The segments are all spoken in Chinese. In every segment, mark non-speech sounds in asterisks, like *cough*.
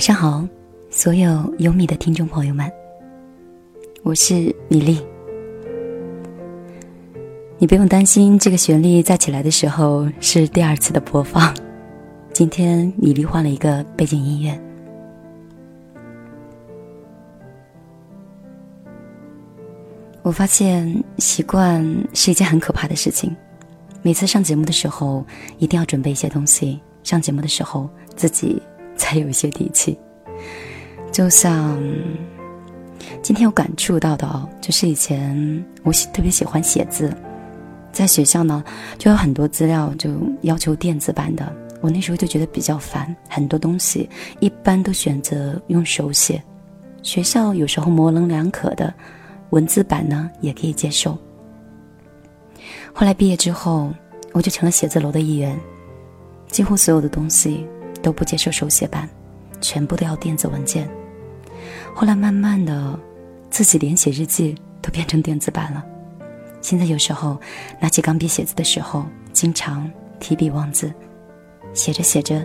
晚上好，所有有米的听众朋友们，我是米粒。你不用担心，这个旋律在起来的时候是第二次的播放。今天米粒换了一个背景音乐。我发现习惯是一件很可怕的事情。每次上节目的时候，一定要准备一些东西。上节目的时候，自己才有一些底气。就像今天有感触到的哦，就是以前我喜特别喜欢写字，在学校呢就有很多资料就要求电子版的，我那时候就觉得比较烦，很多东西一般都选择用手写。学校有时候模棱两可的，文字版呢也可以接受。后来毕业之后，我就成了写字楼的一员，几乎所有的东西都不接受手写版，全部都要电子文件。后来慢慢的，自己连写日记都变成电子版了。现在有时候拿起钢笔写字的时候，经常提笔忘字，写着写着，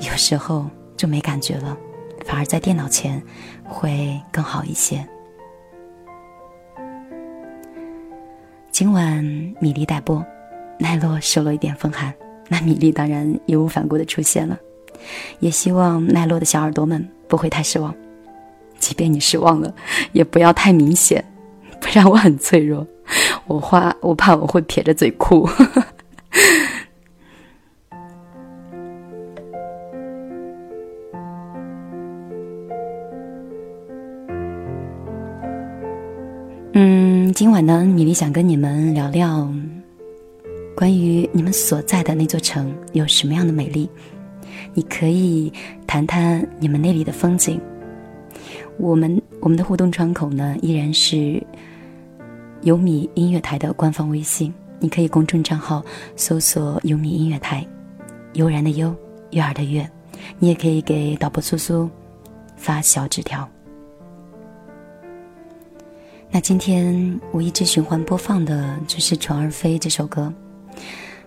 有时候就没感觉了，反而在电脑前会更好一些。今晚米粒待播，奈落受了一点风寒，那米粒当然义无反顾的出现了。也希望奈落的小耳朵们不会太失望，即便你失望了，也不要太明显，不然我很脆弱，我怕我怕我会撇着嘴哭。*laughs* 嗯，今晚呢，米粒想跟你们聊聊关于你们所在的那座城有什么样的美丽。你可以谈谈你们那里的风景。我们我们的互动窗口呢，依然是优米音乐台的官方微信，你可以公众账号搜索“优米音乐台”，悠然的悠，悦耳的悦。你也可以给导播苏苏发小纸条。那今天我一直循环播放的就是《虫儿飞》这首歌。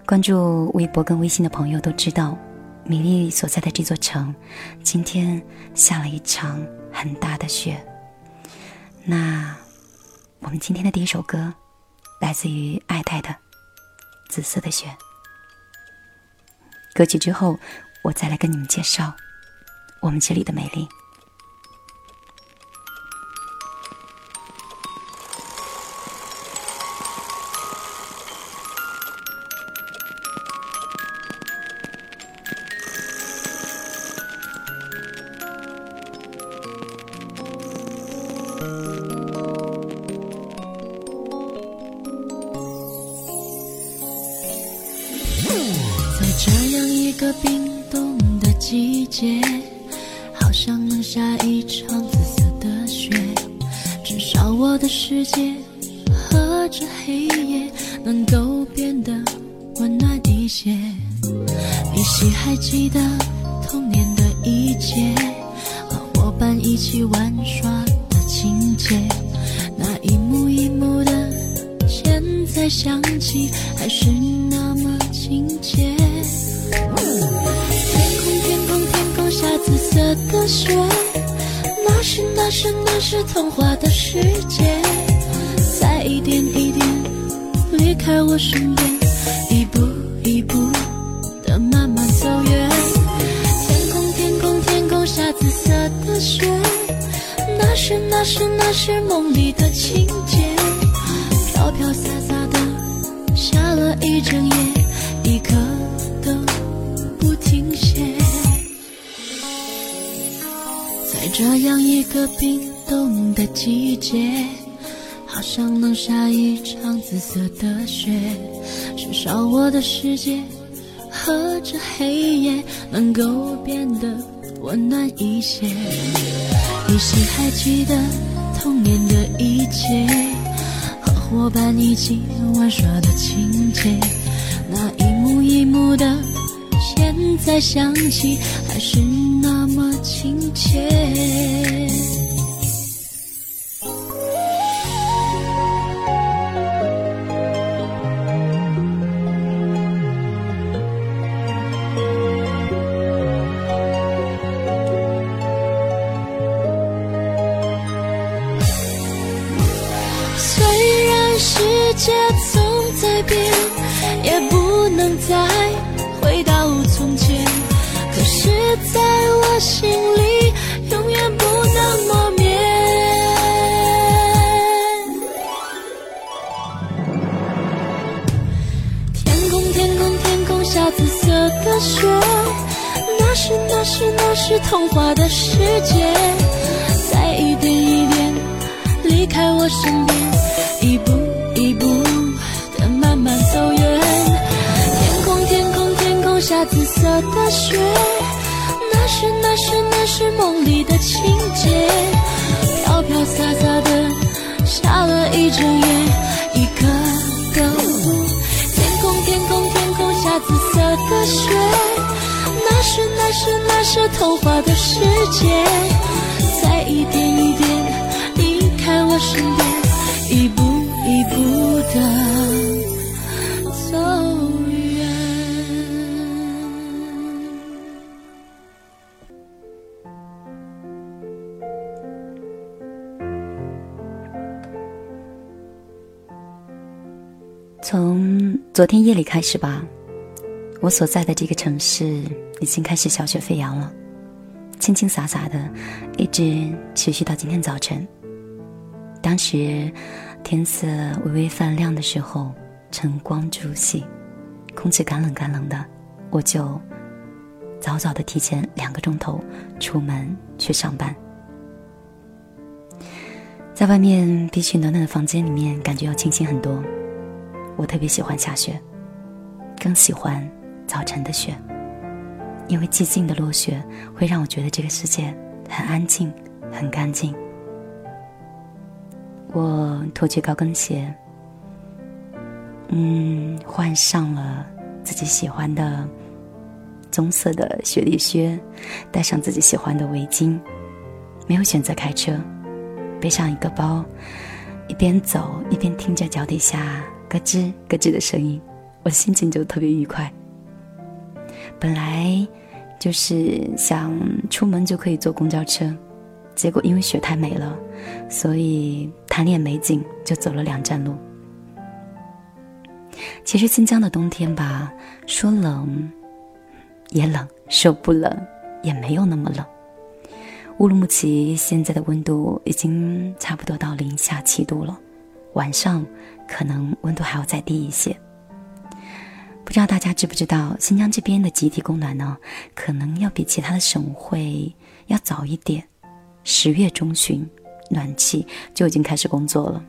关注微博跟微信的朋友都知道，米粒所在的这座城，今天下了一场很大的雪。那我们今天的第一首歌，来自于爱戴的《紫色的雪》。歌曲之后，我再来跟你们介绍我们这里的美丽。再，想起还是那么。亲切。天空，天空，天空下紫色的雪，那是那是那是童话的世界，在一点一点离开我身边，一步一步的慢慢走远。天空，天空，天空下紫色的雪，那是那是那是梦里的情节，这样一个冰冻的季节，好像能下一场紫色的雪，至少我的世界和这黑夜能够变得温暖一些。依稀还记得童年的一切，和伙伴一起玩耍的情节，那一幕一幕的，现在想起还是那么亲切。下紫色的雪，那是那是那是童话的世界，在一点一点离开我身边，一步一步的慢慢走远。天空，天空，天空下紫色的雪，那是那是那是梦里的情节，飘飘洒洒的下了一整夜，紫色的雪，那是那是那是童话的世界，在一点一点离开我身边，一步一步的走远。从昨天夜里开始吧，我所在的这个城市已经开始小雪飞扬了，清清洒洒的，一直持续到今天早晨。当时天色微微泛亮的时候，晨光初醒，空气干冷干冷的，我就早早的提前两个钟头出门去上班。在外面比起暖暖的房间里面，感觉要清新很多。我特别喜欢下雪，更喜欢早晨的雪，因为寂静的落雪会让我觉得这个世界很安静、很干净。我脱去高跟鞋，嗯，换上了自己喜欢的棕色的雪地靴，戴上自己喜欢的围巾，没有选择开车，背上一个包，一边走一边听着脚底下咯吱咯吱的声音，我心情就特别愉快。本来就是想出门就可以坐公交车，结果因为雪太美了，所以贪恋美景就走了两站路。其实新疆的冬天吧，说冷也冷，说不冷也没有那么冷。乌鲁木齐现在的温度已经差不多到零下七度了，晚上可能温度还要再低一些。不知道大家知不知道，新疆这边的集体供暖呢，可能要比其他的省会要早一点，十月中旬，暖气就已经开始工作了。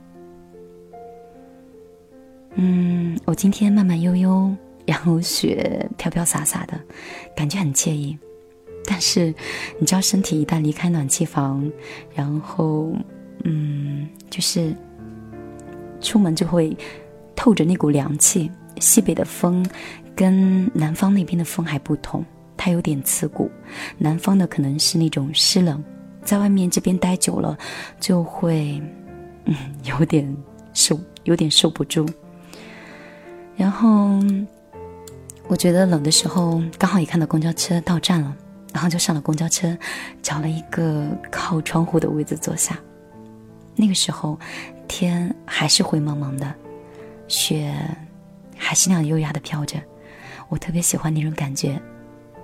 嗯，我今天慢慢悠悠，然后雪飘飘洒洒的，感觉很惬意。但是，你知道，身体一旦离开暖气房，然后，嗯，就是出门就会透着那股凉气。西北的风跟南方那边的风还不同，它有点刺骨。南方的可能是那种湿冷，在外面这边待久了，就会，嗯，有点受，有点受不住。然后，我觉得冷的时候，刚好也看到公交车到站了，然后就上了公交车，找了一个靠窗户的位置坐下。那个时候，天还是灰蒙蒙的，雪还是那样优雅的飘着。我特别喜欢那种感觉，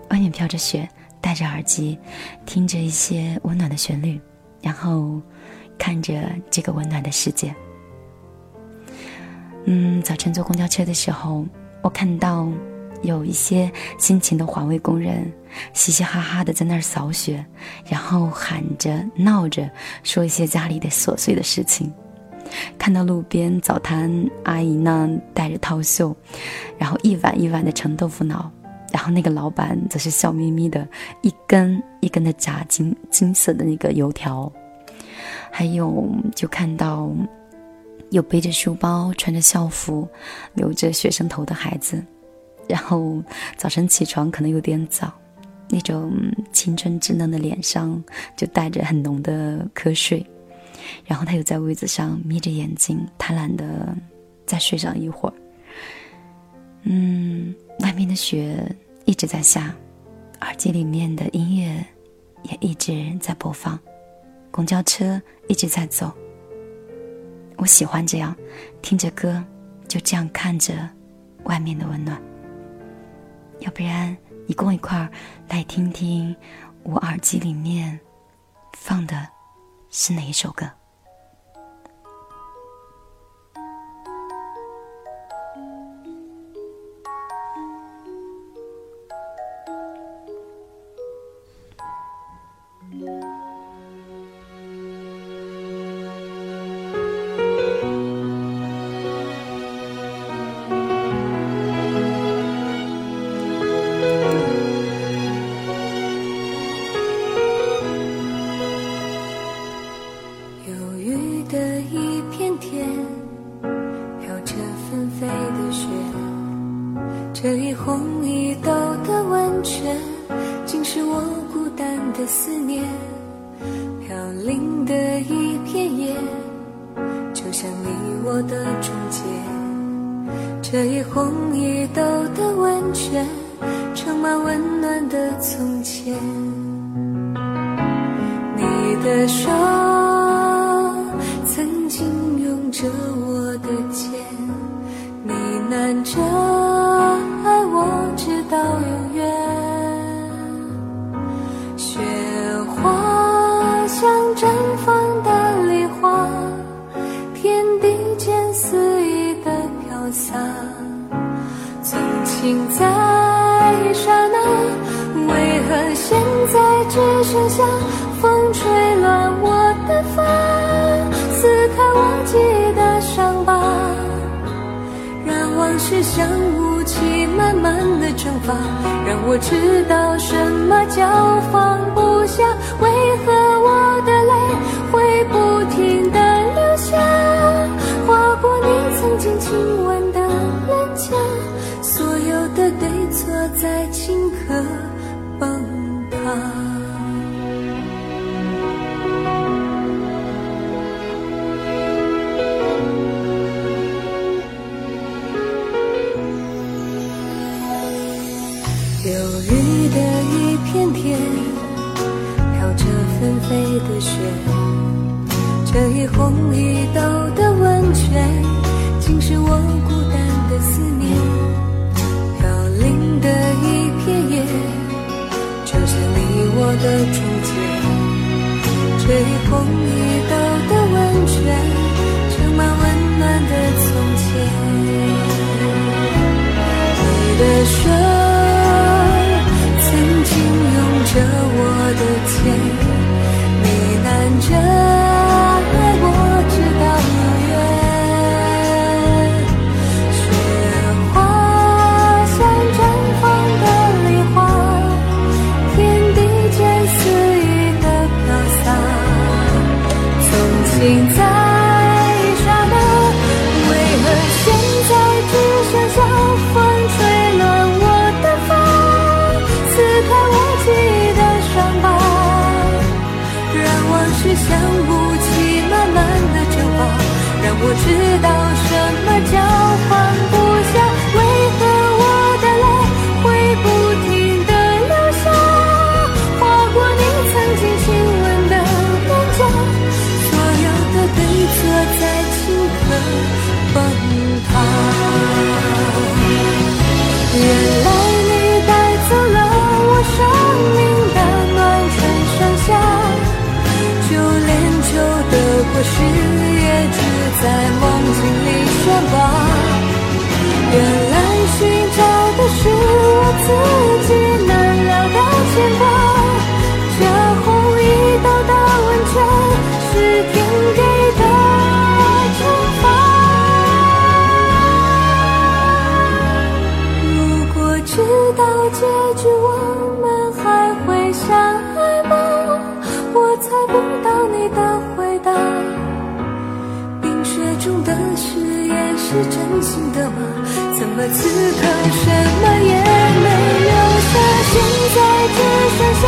外面飘着雪，戴着耳机，听着一些温暖的旋律，然后看着这个温暖的世界。嗯，早晨坐公交车的时候，我看到有一些辛勤的环卫工人，嘻嘻哈哈的在那儿扫雪，然后喊着闹着说一些家里的琐碎的事情。看到路边早摊阿姨呢，戴着套袖，然后一碗一碗的盛豆腐脑，然后那个老板则是笑眯眯的，一根一根的炸金金色的那个油条，还有就看到。有背着书包、穿着校服、留着学生头的孩子，然后早晨起床可能有点早，那种青春稚嫩的脸上就带着很浓的瞌睡，然后他又在位子上眯着眼睛，贪婪的再睡上一会儿。嗯，外面的雪一直在下，耳机里面的音乐也一直在播放，公交车一直在走。我喜欢这样，听着歌，就这样看着外面的温暖。要不然，你跟我一块儿来听听我耳机里面放的是哪一首歌？或许也只在梦境里悬挂原来寻找的是我自己。此刻什么也没留下？现在只剩下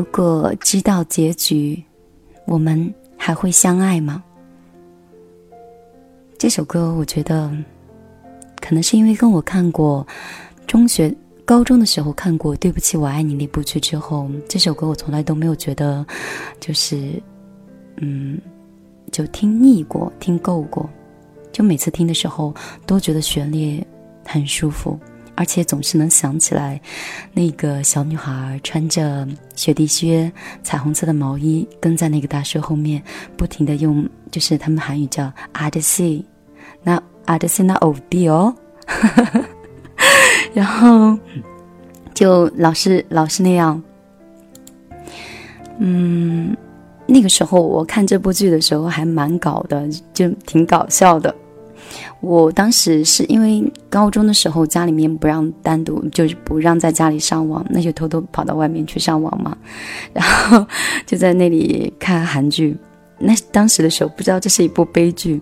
如果知道结局，我们还会相爱吗？这首歌，我觉得可能是因为跟我看过中学、高中的时候看过《对不起，我爱你》那部剧之后，这首歌我从来都没有觉得就是嗯，就听腻过、听够过，就每次听的时候都觉得旋律很舒服。而且总是能想起来，那个小女孩穿着雪地靴、彩虹色的毛衣，跟在那个大叔后面，不停的用，就是他们韩语叫阿德西，那阿德西那欧弟哦，*laughs* 然后就老是老是那样，嗯，那个时候我看这部剧的时候还蛮搞的，就挺搞笑的。我当时是因为高中的时候家里面不让单独，就是不让在家里上网，那就偷偷跑到外面去上网嘛，*laughs* 然后就在那里看韩剧。那当时的时候不知道这是一部悲剧，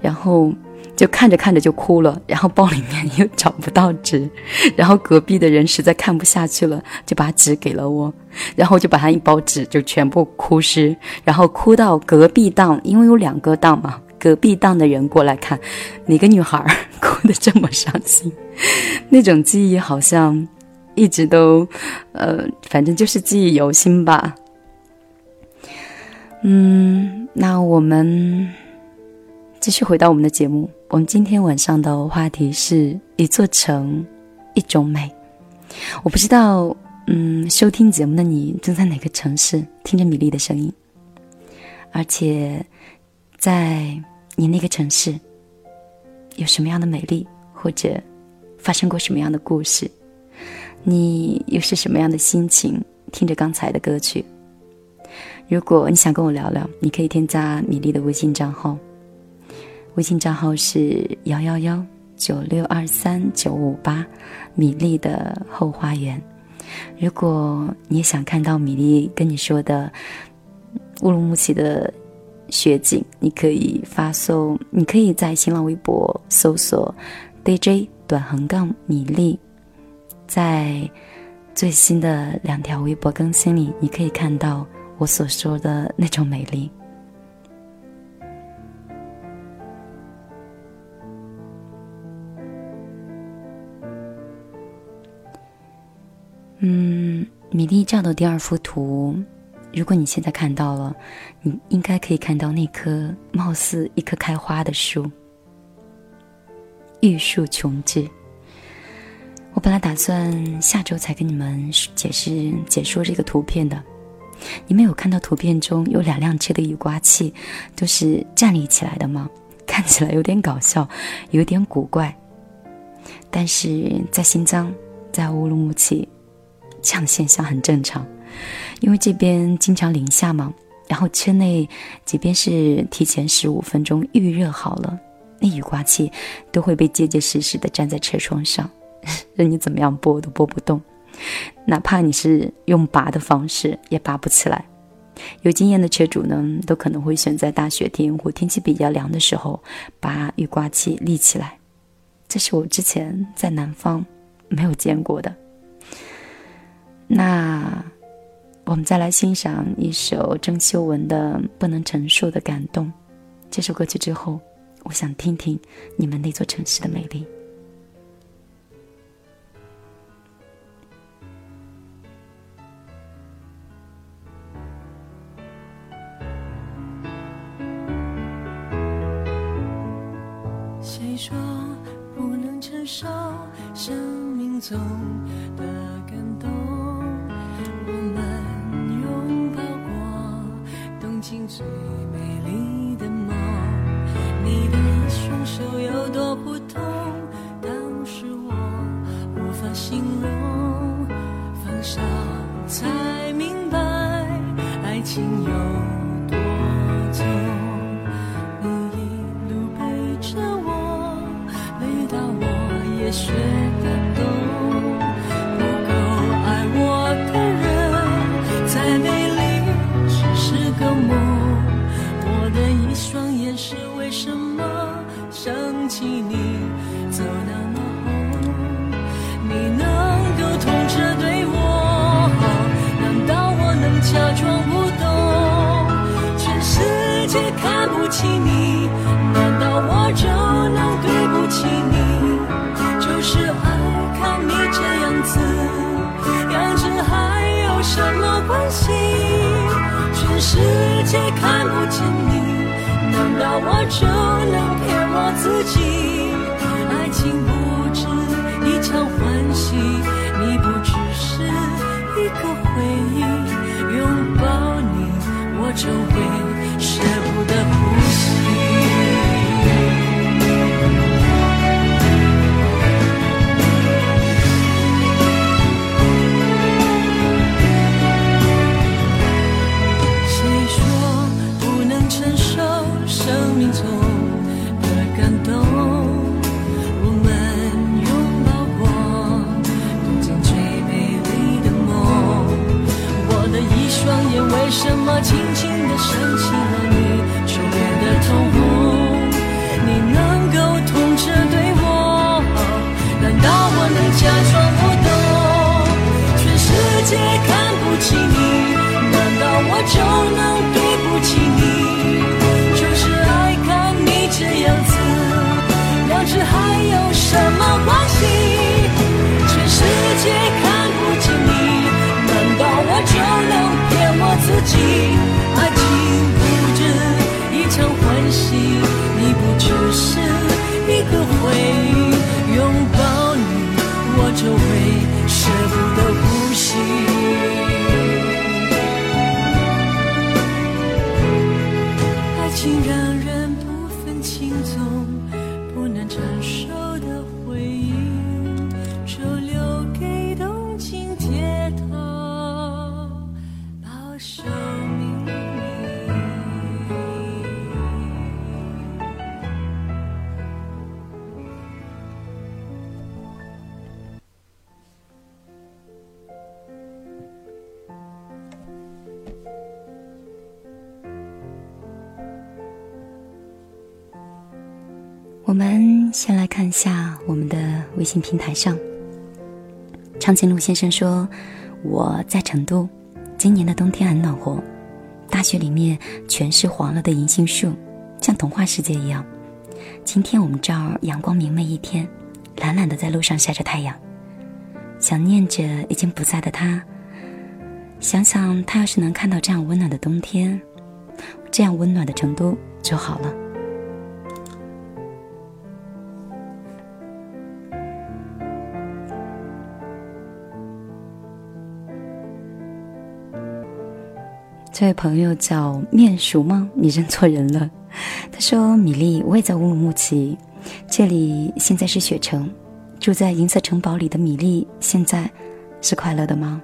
然后就看着看着就哭了，然后包里面又找不到纸，*laughs* 然后隔壁的人实在看不下去了，就把纸给了我，然后我就把他一包纸就全部哭湿，然后哭到隔壁档，因为有两个档嘛。隔壁档的人过来看，哪个女孩哭得这么伤心？那种记忆好像一直都，呃，反正就是记忆犹新吧。嗯，那我们继续回到我们的节目。我们今天晚上的话题是一座城，一种美。我不知道，嗯，收听节目的你正在哪个城市听着米粒的声音，而且在。你那个城市有什么样的美丽，或者发生过什么样的故事？你又是什么样的心情听着刚才的歌曲？如果你想跟我聊聊，你可以添加米粒的微信账号，微信账号是幺幺幺九六二三九五八，米粒的后花园。如果你也想看到米粒跟你说的乌鲁木齐的。雪景，你可以发送，你可以在新浪微博搜索 DJ 短横杠米粒，在最新的两条微博更新里，你可以看到我所说的那种美丽。嗯，米粒照的第二幅图。如果你现在看到了，你应该可以看到那棵貌似一棵开花的树——玉树琼枝。我本来打算下周才跟你们解释解说这个图片的。你们有看到图片中有两辆车的雨刮器都是站立起来的吗？看起来有点搞笑，有点古怪。但是在新疆，在乌鲁木齐，这样的现象很正常。因为这边经常零下嘛，然后车内即便是提前十五分钟预热好了，那雨刮器都会被结结实实的粘在车窗上，任 *laughs* 你怎么样拨都拨不动，哪怕你是用拔的方式也拔不起来。有经验的车主呢，都可能会选在大雪天或天气比较凉的时候把雨刮器立起来，这是我之前在南方没有见过的。那。我们再来欣赏一首郑秀文的《不能承受的感动》。这首歌曲之后，我想听听你们那座城市的美丽。就会我们先来看一下我们的微信平台上，长颈鹿先生说：“我在成都，今年的冬天很暖和，大学里面全是黄了的银杏树，像童话世界一样。今天我们这儿阳光明媚一天，懒懒的在路上晒着太阳，想念着已经不在的他。想想他要是能看到这样温暖的冬天，这样温暖的成都就好了。”这位朋友叫面熟吗？你认错人了。他说：“米粒，我也在乌鲁木齐，这里现在是雪城。住在银色城堡里的米粒，现在是快乐的吗？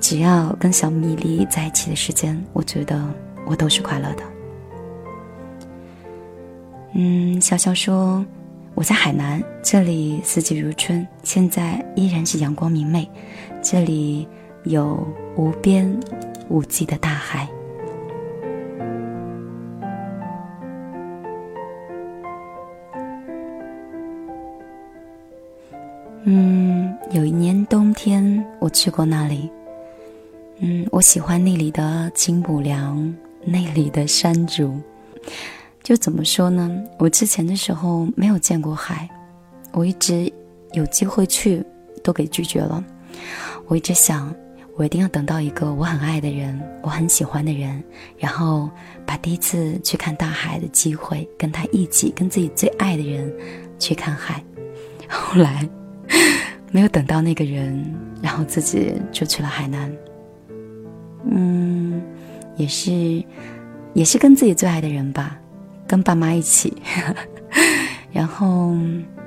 只要跟小米粒在一起的时间，我觉得我都是快乐的。”嗯，潇潇说：“我在海南，这里四季如春，现在依然是阳光明媚，这里有无边。”无际的大海。嗯，有一年冬天我去过那里。嗯，我喜欢那里的金补梁，那里的山竹。就怎么说呢？我之前的时候没有见过海，我一直有机会去，都给拒绝了。我一直想，我一定要等到一个我很爱的人，我很喜欢的人，然后把第一次去看大海的机会，跟他一起，跟自己最爱的人去看海。后来 *laughs* 没有等到那个人，然后自己就去了海南。嗯，也是，也是跟自己最爱的人吧，跟爸妈一起。*laughs* 然后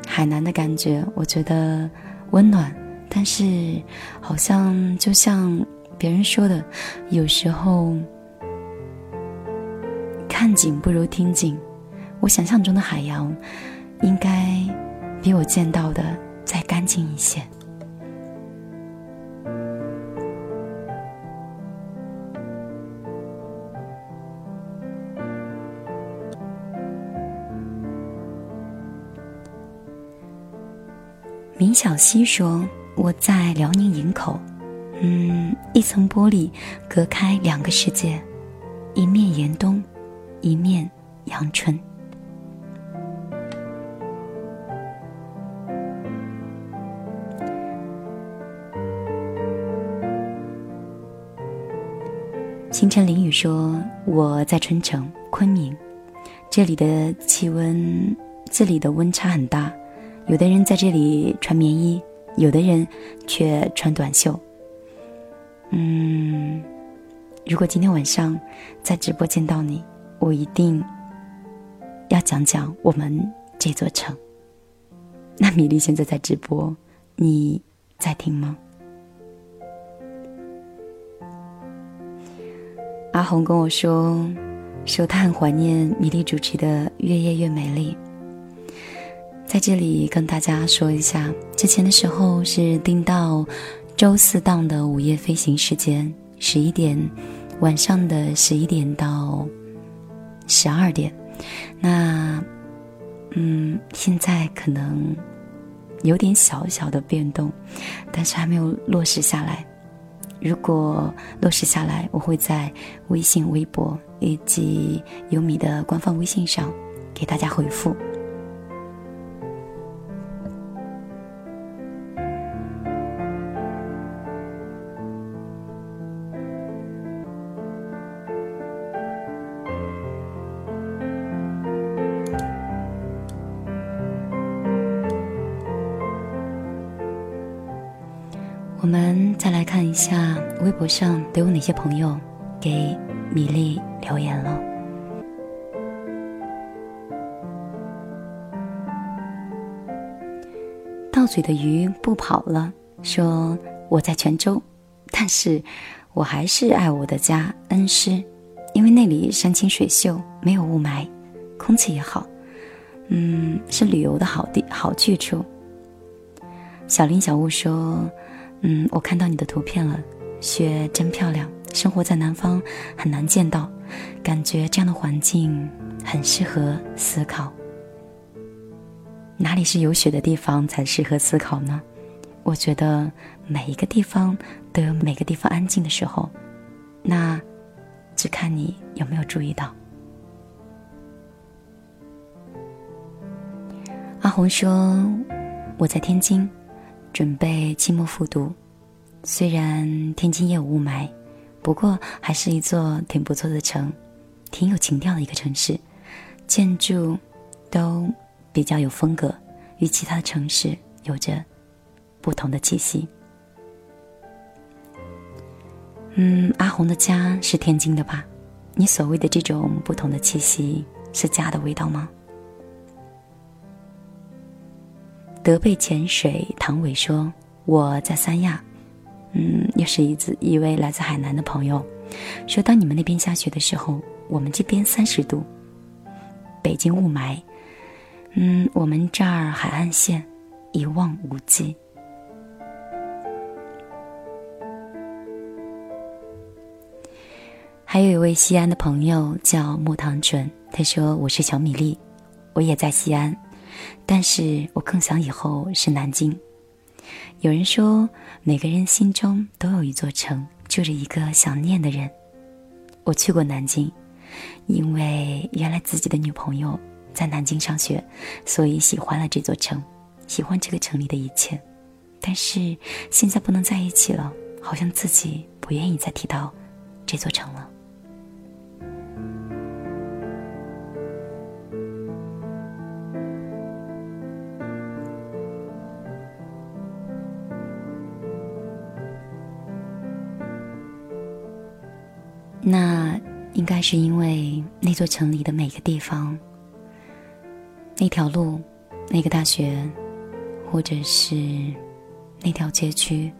海南的感觉，我觉得温暖，但是好像就像别人说的，有时候看景不如听景。我想象中的海洋，应该。比我见到的再干净一些。明小溪说：“我在辽宁营口，嗯，一层玻璃隔开两个世界，一面严冬，一面阳春。”清晨淋雨说：“我在春城昆明，这里的气温，这里的温差很大。有的人在这里穿棉衣，有的人却穿短袖。嗯，如果今天晚上在直播见到你，我一定要讲讲我们这座城。*laughs* 那米粒现在在直播，你在听吗？”阿红跟我说，说他很怀念米粒主持的《越夜越美丽》。在这里跟大家说一下，之前的时候是定到周四档的午夜飞行时间，十一点，晚上的十一点到十二点。那，嗯，现在可能有点小小的变动，但是还没有落实下来。如果落实下来，我会在微信、微博以及优米的官方微信上给大家回复。博上都有哪些朋友给米粒留言了。到嘴的鱼不跑了，说我在泉州，但是我还是爱我的家恩施，因为那里山清水秀，没有雾霾，空气也好，嗯，是旅游的好地好去处。小林小雾说。嗯，我看到你的图片了，雪真漂亮。生活在南方很难见到，感觉这样的环境很适合思考。哪里是有雪的地方才适合思考呢？我觉得每一个地方都有每个地方安静的时候，那只看你有没有注意到。阿红说：“我在天津。”准备期末复读，虽然天津也有雾霾，不过还是一座挺不错的城，挺有情调的一个城市，建筑都比较有风格，与其他的城市有着不同的气息。嗯，阿红的家是天津的吧？你所谓的这种不同的气息，是家的味道吗？德贝潜水，唐伟说：“我在三亚，嗯，又是一次一位来自海南的朋友说，当你们那边下雪的时候，我们这边三十度，北京雾霾，嗯，我们这儿海岸线一望无际。”还有一位西安的朋友叫木糖醇，他说：“我是小米粒，我也在西安。”但是我更想以后是南京。有人说，每个人心中都有一座城，住着一个想念的人。我去过南京，因为原来自己的女朋友在南京上学，所以喜欢了这座城，喜欢这个城里的一切。但是现在不能在一起了，好像自己不愿意再提到这座城了。那应该是因为那座城里的每个地方、那条路、那个大学，或者是那条街区，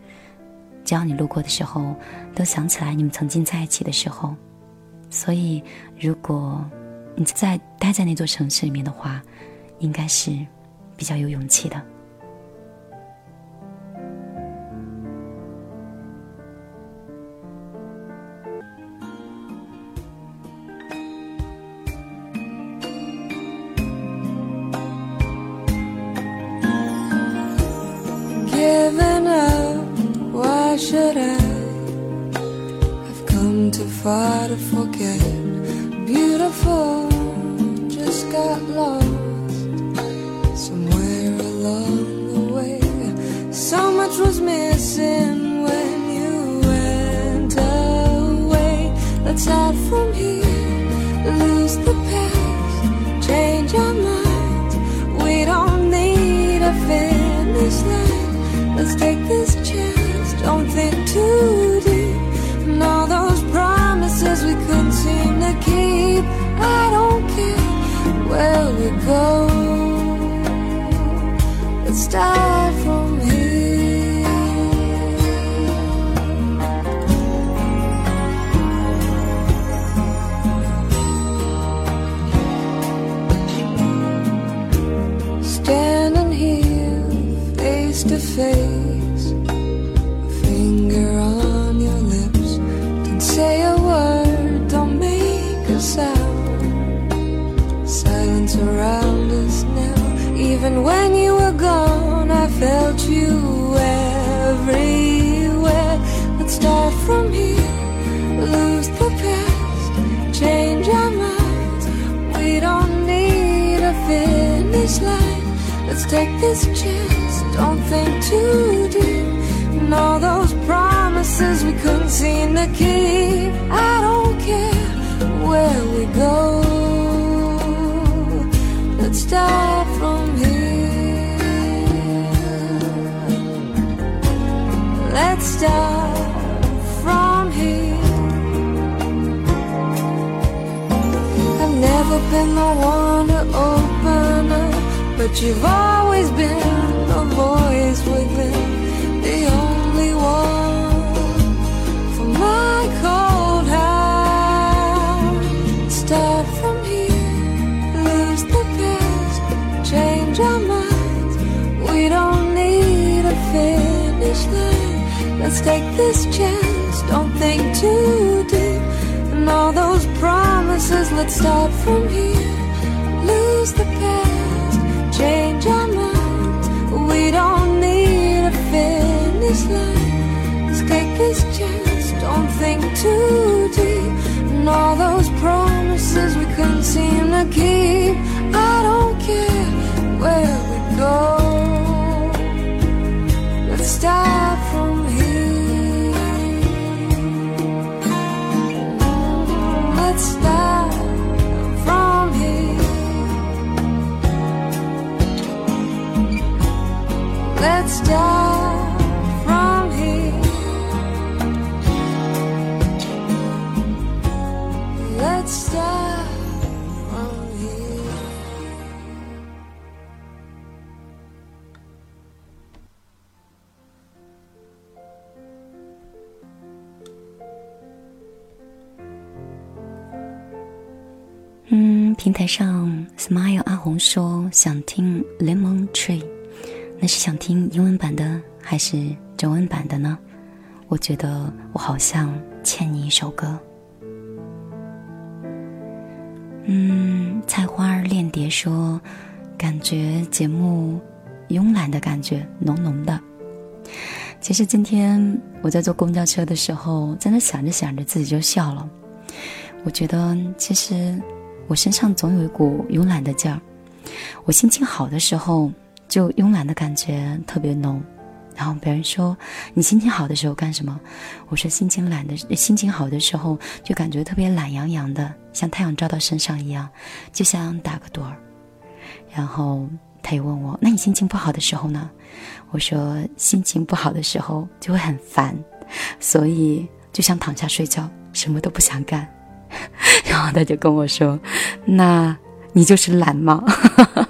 只要你路过的时候，都想起来你们曾经在一起的时候。所以，如果你在待在那座城市里面的话，应该是比较有勇气的。Face a finger on your lips. Don't say a word, don't make a sound. Silence around us now. Even when you were gone, I felt you everywhere. Let's start from here, lose the past, change our minds. We don't need a finish line. Let's take this chance, don't think too deep. And all those promises we couldn't seem to keep. I don't care where we go. Let's start from here. let's start from here. I've never been the one to open up, but you've always been the voice within, the only one for my cold heart. Start from here, lose the past, change our minds. We don't need a finish line. Let's take this chance, don't think too deep. And all those promises, let's start from here. We don't need a finish line. Let's take this chance, don't think too deep. And all those promises we couldn't seem to keep. I 嗯，平台上 Smile 阿红说想听 Lemon Tree，那是想听英文版的还是中文版的呢？我觉得我好像欠你一首歌。嗯，菜花儿恋蝶说，感觉节目慵懒的感觉浓浓的。其实今天我在坐公交车的时候，在那想着想着自己就笑了。我觉得其实我身上总有一股慵懒的劲儿。我心情好的时候，就慵懒的感觉特别浓。然后别人说你心情好的时候干什么？我说心情懒的，心情好的时候就感觉特别懒洋洋的，像太阳照到身上一样，就像打个盹儿。然后他又问我，那你心情不好的时候呢？我说心情不好的时候就会很烦，所以就想躺下睡觉，什么都不想干。*laughs* 然后他就跟我说，那你就是懒吗？*laughs*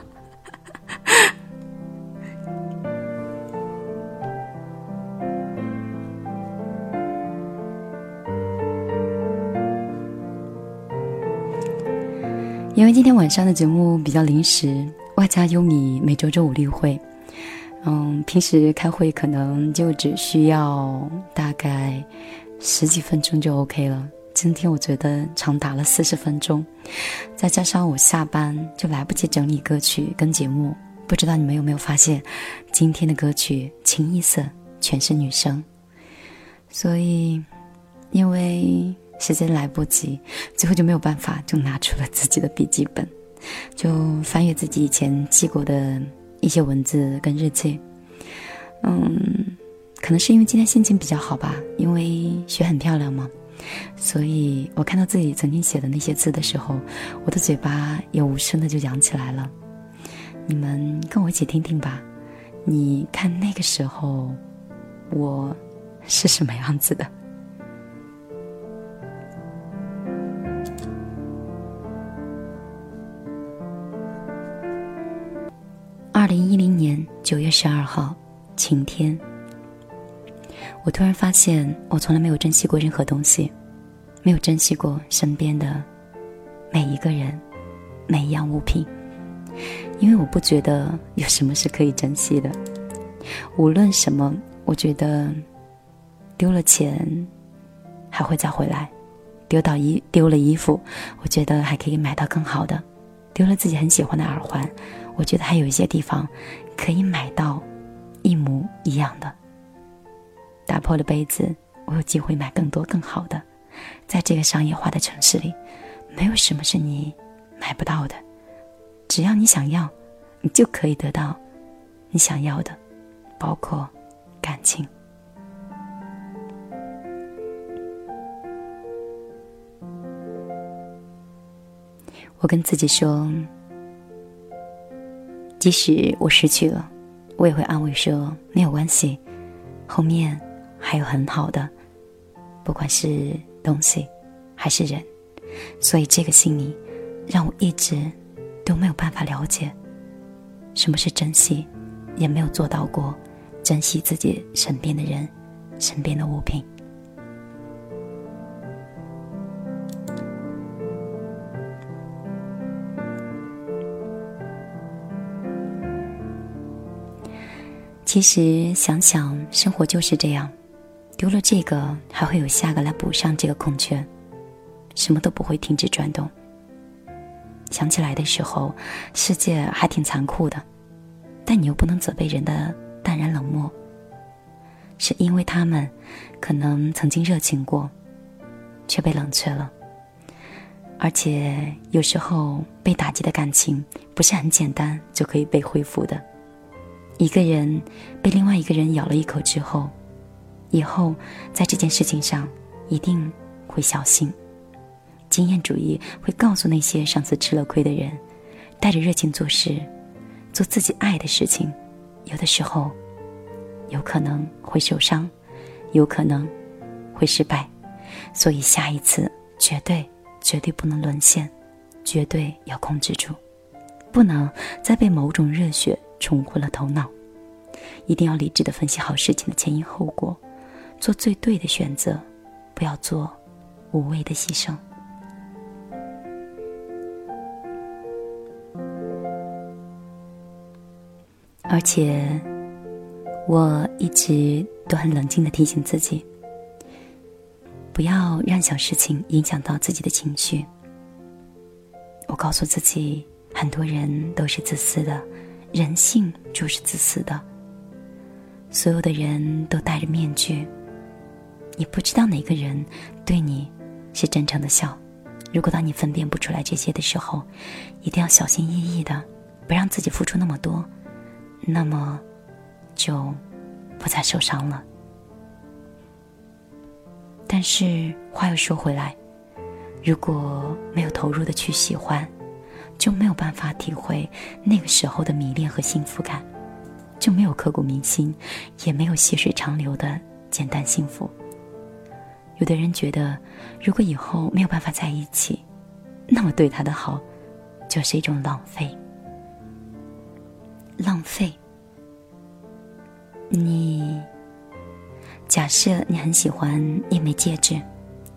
晚上的节目比较临时，外加优米每周周五例会，嗯，平时开会可能就只需要大概十几分钟就 OK 了。今天我觉得长达了四十分钟，再加上我下班就来不及整理歌曲跟节目，不知道你们有没有发现，今天的歌曲清一色全是女生，所以因为。时间来不及，最后就没有办法，就拿出了自己的笔记本，就翻阅自己以前记过的一些文字跟日记。嗯，可能是因为今天心情比较好吧，因为雪很漂亮嘛，所以我看到自己曾经写的那些字的时候，我的嘴巴也无声的就扬起来了。你们跟我一起听听吧，你看那个时候我是什么样子的？二零一零年九月十二号，晴天。我突然发现，我从来没有珍惜过任何东西，没有珍惜过身边的每一个人、每一样物品，因为我不觉得有什么是可以珍惜的。无论什么，我觉得丢了钱还会再回来，丢到衣丢了衣服，我觉得还可以买到更好的，丢了自己很喜欢的耳环。我觉得还有一些地方可以买到一模一样的。打破了杯子，我有机会买更多更好的。在这个商业化的城市里，没有什么是你买不到的。只要你想要，你就可以得到你想要的，包括感情。我跟自己说。即使我失去了，我也会安慰说没有关系，后面还有很好的，不管是东西还是人。所以这个心理让我一直都没有办法了解什么是珍惜，也没有做到过珍惜自己身边的人、身边的物品。其实想想，生活就是这样，丢了这个，还会有下个来补上这个空缺，什么都不会停止转动。想起来的时候，世界还挺残酷的，但你又不能责备人的淡然冷漠，是因为他们可能曾经热情过，却被冷却了。而且有时候被打击的感情，不是很简单就可以被恢复的。一个人被另外一个人咬了一口之后，以后在这件事情上一定会小心。经验主义会告诉那些上次吃了亏的人，带着热情做事，做自己爱的事情，有的时候有可能会受伤，有可能会失败，所以下一次绝对绝对不能沦陷，绝对要控制住，不能再被某种热血。冲昏了头脑，一定要理智的分析好事情的前因后果，做最对的选择，不要做无谓的牺牲。而且，我一直都很冷静的提醒自己，不要让小事情影响到自己的情绪。我告诉自己，很多人都是自私的。人性就是自私的，所有的人都戴着面具，你不知道哪个人对你是真诚的笑，如果当你分辨不出来这些的时候，一定要小心翼翼的，不让自己付出那么多，那么就不再受伤了。但是话又说回来，如果没有投入的去喜欢，就没有办法体会那个时候的迷恋和幸福感，就没有刻骨铭心，也没有细水长流的简单幸福。有的人觉得，如果以后没有办法在一起，那么对他的好就是一种浪费。浪费。你假设你很喜欢一枚戒指，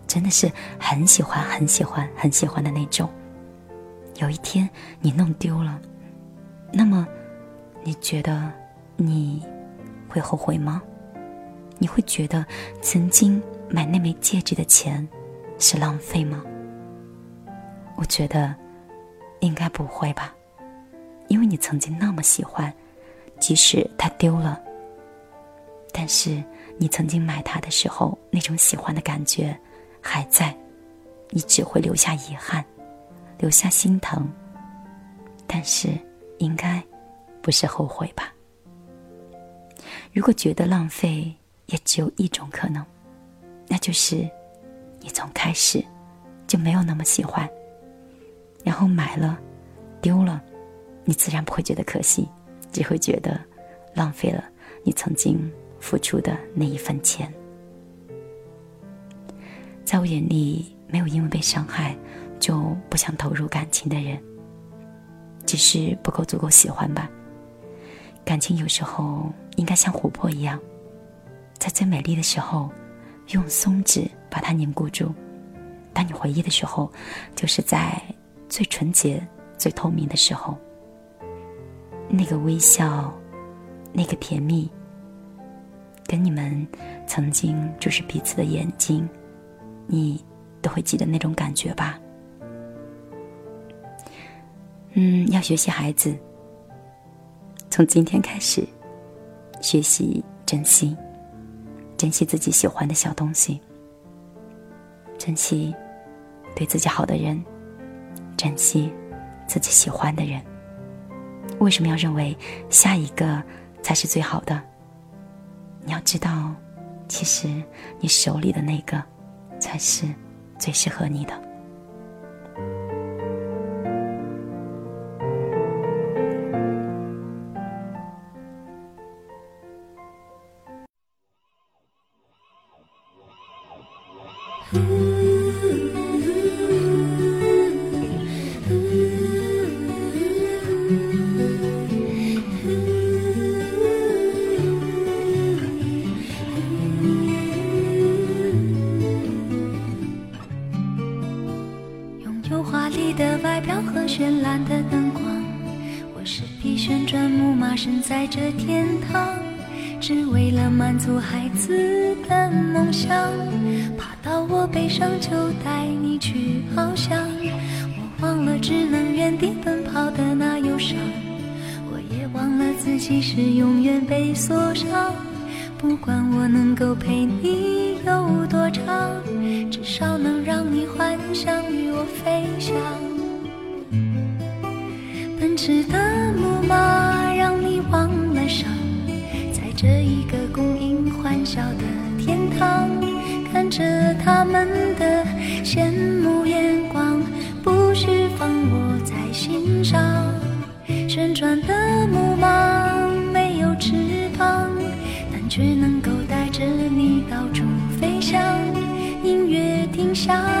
真的是很喜欢、很喜欢、很喜欢的那种。有一天你弄丢了，那么你觉得你会后悔吗？你会觉得曾经？买那枚戒指的钱是浪费吗？我觉得应该不会吧，因为你曾经那么喜欢，即使它丢了，但是你曾经买它的时候那种喜欢的感觉还在，你只会留下遗憾，留下心疼，但是应该不是后悔吧？如果觉得浪费，也只有一种可能。那就是，你从开始就没有那么喜欢，然后买了，丢了，你自然不会觉得可惜，只会觉得浪费了你曾经付出的那一份钱。在我眼里，没有因为被伤害就不想投入感情的人，只是不够足够喜欢吧。感情有时候应该像琥珀一样，在最美丽的时候。用松脂把它凝固住。当你回忆的时候，就是在最纯洁、最透明的时候。那个微笑，那个甜蜜，跟你们曾经就是彼此的眼睛，你都会记得那种感觉吧？嗯，要学习孩子，从今天开始学习珍惜。珍惜自己喜欢的小东西，珍惜对自己好的人，珍惜自己喜欢的人。为什么要认为下一个才是最好的？你要知道，其实你手里的那个才是最适合你的。乐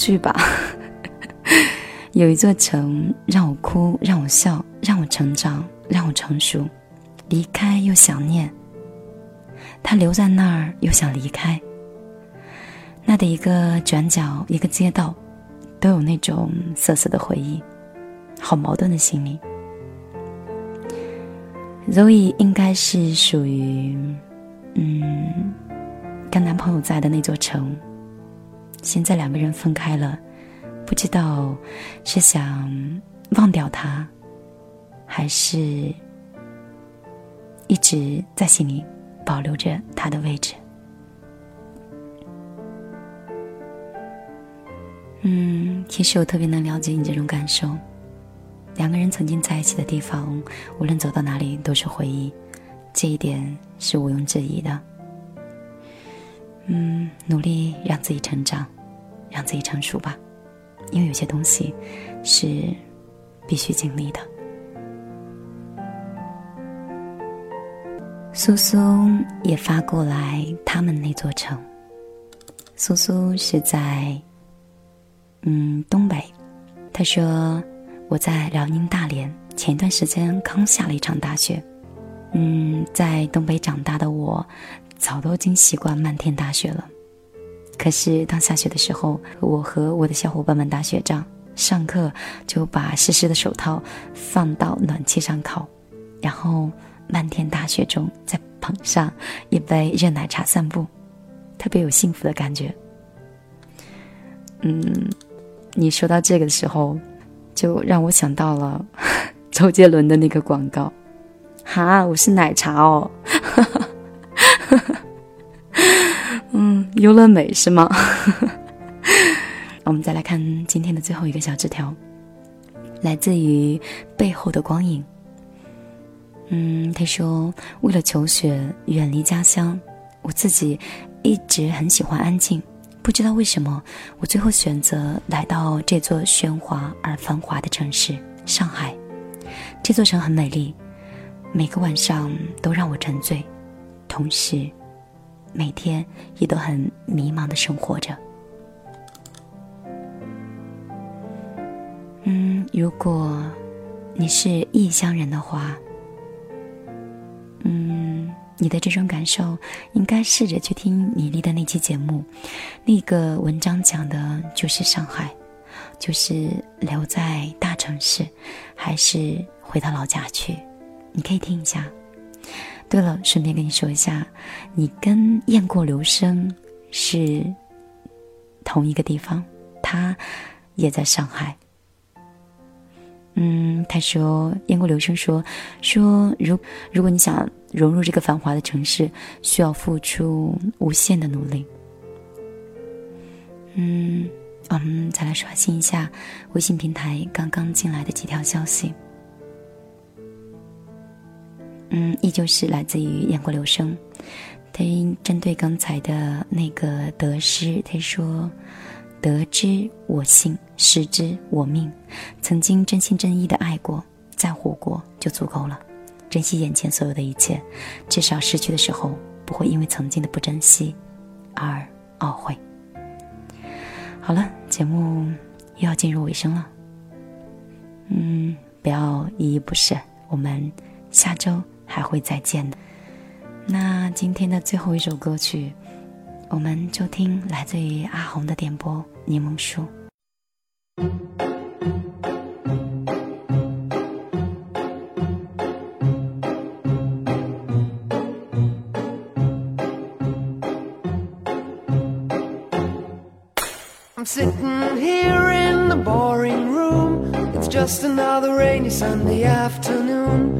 去吧？*laughs* 有一座城让我哭，让我笑，让我成长，让我成熟，离开又想念。他留在那儿又想离开。那的一个转角，一个街道，都有那种涩涩的回忆，好矛盾的心理。Zoe 应该是属于，嗯，跟男朋友在的那座城。现在两个人分开了，不知道是想忘掉他，还是一直在心里保留着他的位置。嗯，其实我特别能了解你这种感受。两个人曾经在一起的地方，无论走到哪里都是回忆，这一点是毋庸置疑的。嗯，努力让自己成长，让自己成熟吧，因为有些东西是必须经历的。苏苏也发过来他们那座城。苏苏是在嗯东北，他说。我在辽宁大连，前段时间刚下了一场大雪。嗯，在东北长大的我，早都已经习惯漫天大雪了。可是当下雪的时候，我和我的小伙伴们打雪仗，上课就把湿湿的手套放到暖气上烤，然后漫天大雪中再捧上一杯热奶茶散步，特别有幸福的感觉。嗯，你说到这个的时候。就让我想到了 *laughs* 周杰伦的那个广告，哈，我是奶茶哦，*laughs* 嗯，优乐美是吗？*laughs* 我们再来看今天的最后一个小纸条，来自于背后的光影。嗯，他说为了求学远离家乡，我自己一直很喜欢安静。不知道为什么，我最后选择来到这座喧哗而繁华的城市——上海。这座城很美丽，每个晚上都让我沉醉，同时，每天也都很迷茫的生活着。嗯，如果你是异乡人的话，嗯。你的这种感受，应该试着去听米粒的那期节目，那个文章讲的就是上海。就是留在大城市，还是回到老家去？你可以听一下。对了，顺便跟你说一下，你跟雁过留声是同一个地方，他也在上海。嗯，他说雁过留声说说，如如果你想融入这个繁华的城市，需要付出无限的努力。嗯，我们再来刷新一下微信平台刚刚进来的几条消息。嗯，依旧是来自于雁过留声。他针对刚才的那个得失，他说：“得之我幸，失之我命。曾经真心真意的爱过，在乎过就足够了。珍惜眼前所有的一切，至少失去的时候不会因为曾经的不珍惜而懊悔。”好了，节目又要进入尾声了。嗯，不要依依不舍，我们下周。还会再见的。那今天的最后一首歌曲，我们就听来自于阿红的点播《柠檬树》。I'm sitting here in the boring room. It's just another rainy Sunday afternoon.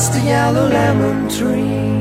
past the yellow lemon tree.